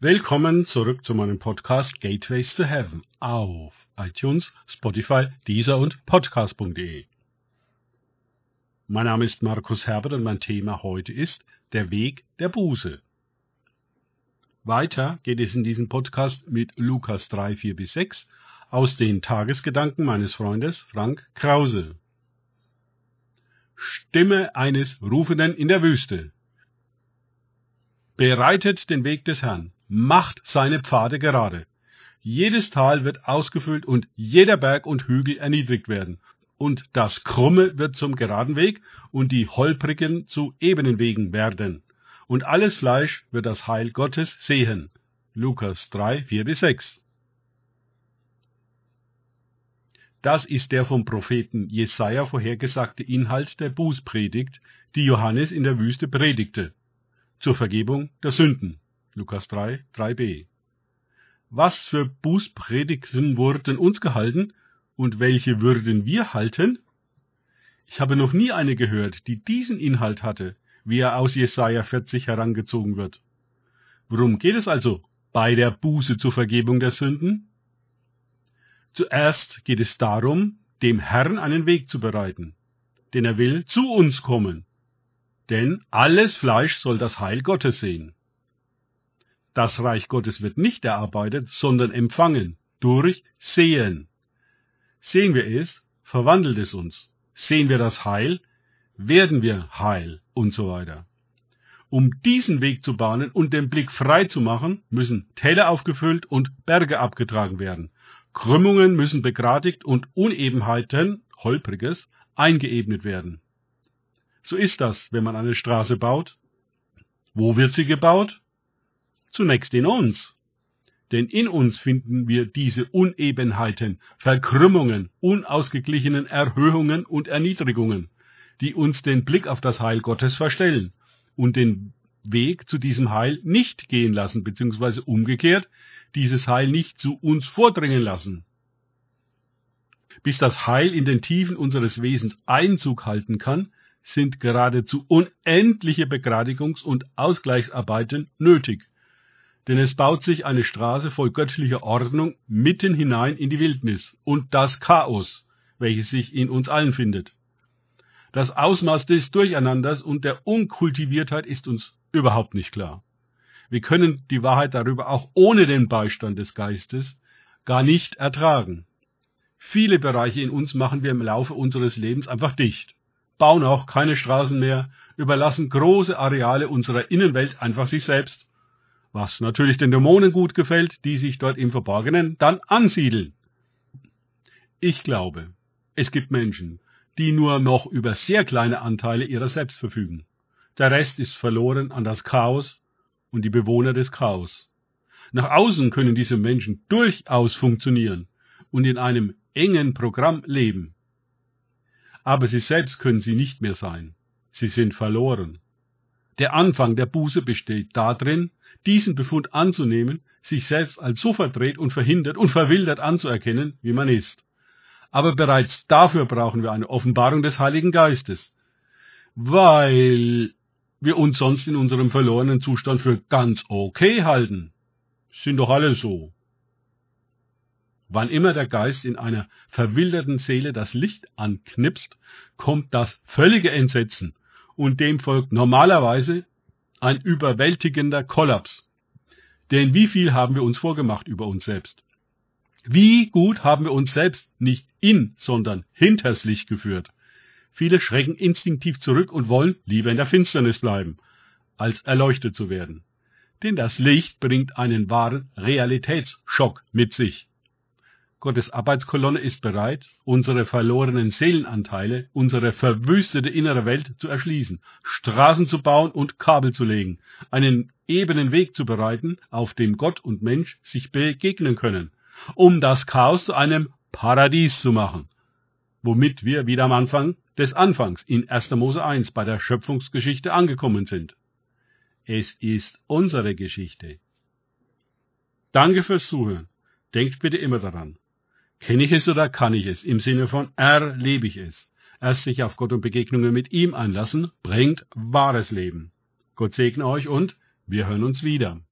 Willkommen zurück zu meinem Podcast Gateways to Heaven auf iTunes, Spotify, Deezer und Podcast.de. Mein Name ist Markus Herbert und mein Thema heute ist der Weg der Buße. Weiter geht es in diesem Podcast mit Lukas 3, 4 bis 6 aus den Tagesgedanken meines Freundes Frank Krause. Stimme eines Rufenden in der Wüste. Bereitet den Weg des Herrn macht seine Pfade gerade. Jedes Tal wird ausgefüllt und jeder Berg und Hügel erniedrigt werden. Und das Krumme wird zum geraden Weg und die Holprigen zu ebenen Wegen werden. Und alles Fleisch wird das Heil Gottes sehen. Lukas 3, 4 bis 6. Das ist der vom Propheten Jesaja vorhergesagte Inhalt der Bußpredigt, die Johannes in der Wüste predigte. Zur Vergebung der Sünden. Lukas 3, 3b. Was für Bußpredigten wurden uns gehalten und welche würden wir halten? Ich habe noch nie eine gehört, die diesen Inhalt hatte, wie er aus Jesaja 40 herangezogen wird. Worum geht es also bei der Buße zur Vergebung der Sünden? Zuerst geht es darum, dem Herrn einen Weg zu bereiten, denn er will zu uns kommen. Denn alles Fleisch soll das Heil Gottes sehen. Das Reich Gottes wird nicht erarbeitet, sondern empfangen durch Sehen. Sehen wir es, verwandelt es uns. Sehen wir das Heil, werden wir heil und so weiter. Um diesen Weg zu bahnen und den Blick frei zu machen, müssen Täler aufgefüllt und Berge abgetragen werden. Krümmungen müssen begradigt und Unebenheiten, Holpriges, eingeebnet werden. So ist das, wenn man eine Straße baut. Wo wird sie gebaut? Zunächst in uns. Denn in uns finden wir diese Unebenheiten, Verkrümmungen, unausgeglichenen Erhöhungen und Erniedrigungen, die uns den Blick auf das Heil Gottes verstellen und den Weg zu diesem Heil nicht gehen lassen, beziehungsweise umgekehrt, dieses Heil nicht zu uns vordringen lassen. Bis das Heil in den Tiefen unseres Wesens Einzug halten kann, sind geradezu unendliche Begradigungs- und Ausgleichsarbeiten nötig, denn es baut sich eine Straße voll göttlicher Ordnung mitten hinein in die Wildnis und das Chaos, welches sich in uns allen findet. Das Ausmaß des Durcheinanders und der Unkultiviertheit ist uns überhaupt nicht klar. Wir können die Wahrheit darüber auch ohne den Beistand des Geistes gar nicht ertragen. Viele Bereiche in uns machen wir im Laufe unseres Lebens einfach dicht, bauen auch keine Straßen mehr, überlassen große Areale unserer Innenwelt einfach sich selbst was natürlich den Dämonen gut gefällt, die sich dort im Verborgenen dann ansiedeln. Ich glaube, es gibt Menschen, die nur noch über sehr kleine Anteile ihrer selbst verfügen. Der Rest ist verloren an das Chaos und die Bewohner des Chaos. Nach außen können diese Menschen durchaus funktionieren und in einem engen Programm leben. Aber sie selbst können sie nicht mehr sein. Sie sind verloren. Der Anfang der Buße besteht darin, diesen Befund anzunehmen, sich selbst als so verdreht und verhindert und verwildert anzuerkennen, wie man ist. Aber bereits dafür brauchen wir eine Offenbarung des Heiligen Geistes, weil wir uns sonst in unserem verlorenen Zustand für ganz okay halten. Sind doch alle so. Wann immer der Geist in einer verwilderten Seele das Licht anknipst, kommt das völlige Entsetzen und dem folgt normalerweise ein überwältigender Kollaps. Denn wie viel haben wir uns vorgemacht über uns selbst? Wie gut haben wir uns selbst nicht in, sondern hinters Licht geführt? Viele schrecken instinktiv zurück und wollen lieber in der Finsternis bleiben, als erleuchtet zu werden. Denn das Licht bringt einen wahren Realitätsschock mit sich. Gottes Arbeitskolonne ist bereit, unsere verlorenen Seelenanteile, unsere verwüstete innere Welt zu erschließen, Straßen zu bauen und Kabel zu legen, einen ebenen Weg zu bereiten, auf dem Gott und Mensch sich begegnen können, um das Chaos zu einem Paradies zu machen, womit wir wieder am Anfang des Anfangs in 1. Mose 1 bei der Schöpfungsgeschichte angekommen sind. Es ist unsere Geschichte. Danke fürs Zuhören. Denkt bitte immer daran. Kenne ich es oder kann ich es? Im Sinne von erlebe ich es. Erst sich auf Gott und Begegnungen mit ihm einlassen, bringt wahres Leben. Gott segne euch und wir hören uns wieder.